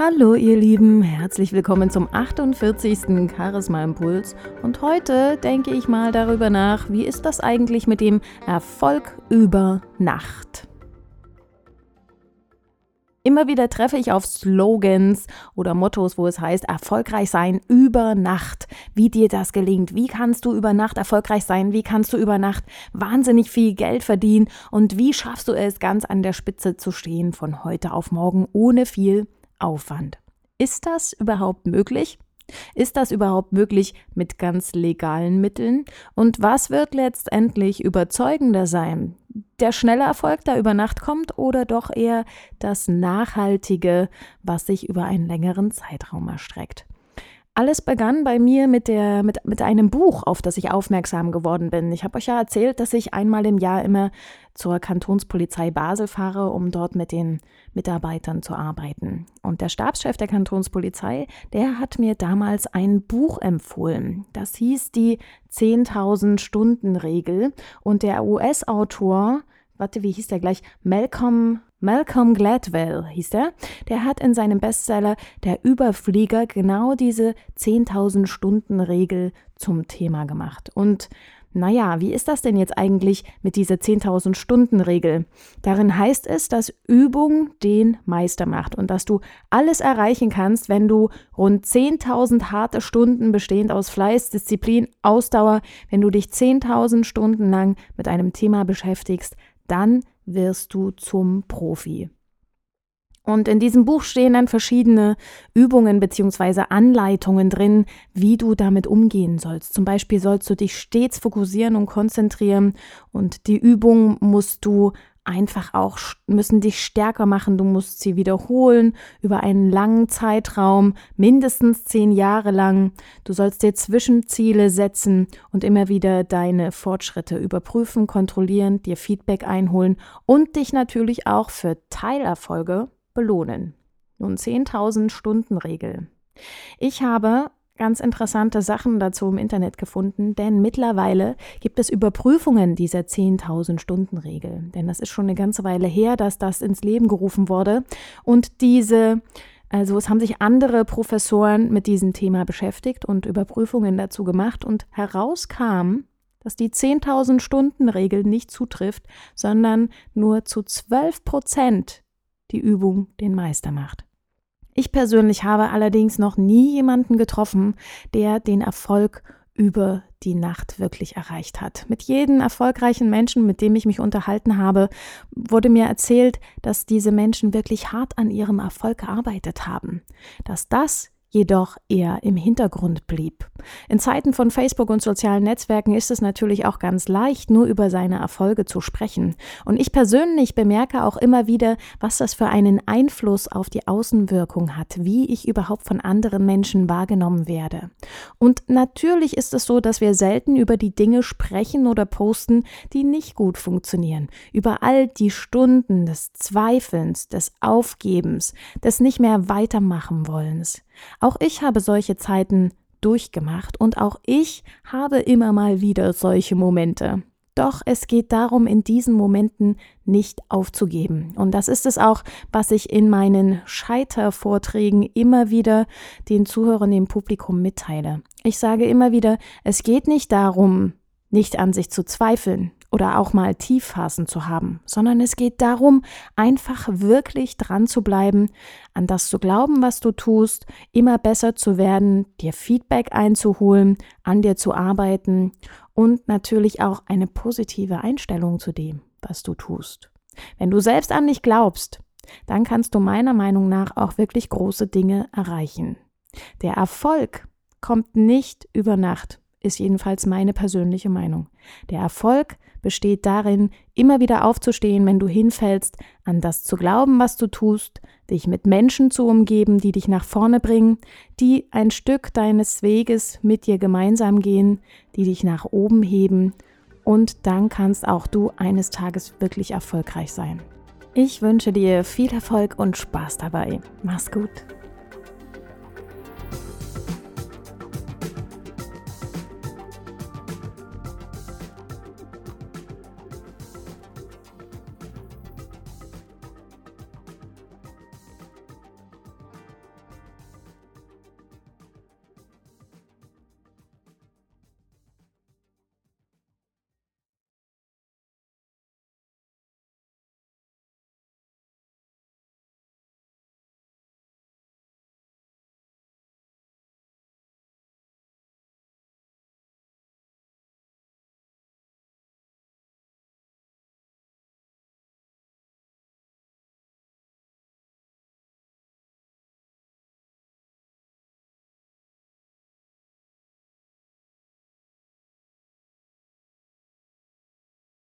Hallo ihr Lieben, herzlich willkommen zum 48. Charisma Impuls und heute denke ich mal darüber nach, wie ist das eigentlich mit dem Erfolg über Nacht? Immer wieder treffe ich auf Slogans oder Mottos, wo es heißt, erfolgreich sein über Nacht. Wie dir das gelingt, wie kannst du über Nacht erfolgreich sein, wie kannst du über Nacht wahnsinnig viel Geld verdienen und wie schaffst du es, ganz an der Spitze zu stehen von heute auf morgen ohne viel Aufwand. Ist das überhaupt möglich? Ist das überhaupt möglich mit ganz legalen Mitteln? Und was wird letztendlich überzeugender sein? Der schnelle Erfolg, der über Nacht kommt, oder doch eher das Nachhaltige, was sich über einen längeren Zeitraum erstreckt? Alles begann bei mir mit, der, mit, mit einem Buch, auf das ich aufmerksam geworden bin. Ich habe euch ja erzählt, dass ich einmal im Jahr immer zur Kantonspolizei Basel fahre, um dort mit den Mitarbeitern zu arbeiten. Und der Stabschef der Kantonspolizei, der hat mir damals ein Buch empfohlen. Das hieß die 10.000 Stunden Regel. Und der US-Autor, warte, wie hieß der gleich? Malcolm Malcolm Gladwell hieß er, der hat in seinem Bestseller Der Überflieger genau diese 10.000 Stunden Regel zum Thema gemacht. Und naja, wie ist das denn jetzt eigentlich mit dieser 10.000 Stunden Regel? Darin heißt es, dass Übung den Meister macht und dass du alles erreichen kannst, wenn du rund 10.000 harte Stunden bestehend aus Fleiß, Disziplin, Ausdauer, wenn du dich 10.000 Stunden lang mit einem Thema beschäftigst, dann wirst du zum Profi. Und in diesem Buch stehen dann verschiedene Übungen bzw. Anleitungen drin, wie du damit umgehen sollst. Zum Beispiel sollst du dich stets fokussieren und konzentrieren und die Übung musst du einfach auch müssen dich stärker machen. Du musst sie wiederholen über einen langen Zeitraum, mindestens zehn Jahre lang. Du sollst dir Zwischenziele setzen und immer wieder deine Fortschritte überprüfen, kontrollieren, dir Feedback einholen und dich natürlich auch für Teilerfolge belohnen. Nun 10.000 Stunden Regel. Ich habe ganz interessante Sachen dazu im Internet gefunden, denn mittlerweile gibt es Überprüfungen dieser 10.000 Stunden Regel. Denn das ist schon eine ganze Weile her, dass das ins Leben gerufen wurde. Und diese, also es haben sich andere Professoren mit diesem Thema beschäftigt und Überprüfungen dazu gemacht und herauskam, dass die 10.000 Stunden Regel nicht zutrifft, sondern nur zu 12 Prozent die Übung den Meister macht. Ich persönlich habe allerdings noch nie jemanden getroffen, der den Erfolg über die Nacht wirklich erreicht hat. Mit jedem erfolgreichen Menschen, mit dem ich mich unterhalten habe, wurde mir erzählt, dass diese Menschen wirklich hart an ihrem Erfolg gearbeitet haben, dass das jedoch eher im Hintergrund blieb. In Zeiten von Facebook und sozialen Netzwerken ist es natürlich auch ganz leicht, nur über seine Erfolge zu sprechen. Und ich persönlich bemerke auch immer wieder, was das für einen Einfluss auf die Außenwirkung hat, wie ich überhaupt von anderen Menschen wahrgenommen werde. Und natürlich ist es so, dass wir selten über die Dinge sprechen oder posten, die nicht gut funktionieren. Über all die Stunden des Zweifelns, des Aufgebens, des nicht mehr weitermachen wollens. Auch ich habe solche Zeiten durchgemacht und auch ich habe immer mal wieder solche Momente. Doch es geht darum, in diesen Momenten nicht aufzugeben. Und das ist es auch, was ich in meinen Scheitervorträgen immer wieder den Zuhörern, dem Publikum mitteile. Ich sage immer wieder, es geht nicht darum, nicht an sich zu zweifeln oder auch mal Tiefphasen zu haben, sondern es geht darum, einfach wirklich dran zu bleiben, an das zu glauben, was du tust, immer besser zu werden, dir Feedback einzuholen, an dir zu arbeiten und natürlich auch eine positive Einstellung zu dem, was du tust. Wenn du selbst an dich glaubst, dann kannst du meiner Meinung nach auch wirklich große Dinge erreichen. Der Erfolg kommt nicht über Nacht ist jedenfalls meine persönliche Meinung. Der Erfolg besteht darin, immer wieder aufzustehen, wenn du hinfällst, an das zu glauben, was du tust, dich mit Menschen zu umgeben, die dich nach vorne bringen, die ein Stück deines Weges mit dir gemeinsam gehen, die dich nach oben heben, und dann kannst auch du eines Tages wirklich erfolgreich sein. Ich wünsche dir viel Erfolg und Spaß dabei. Mach's gut.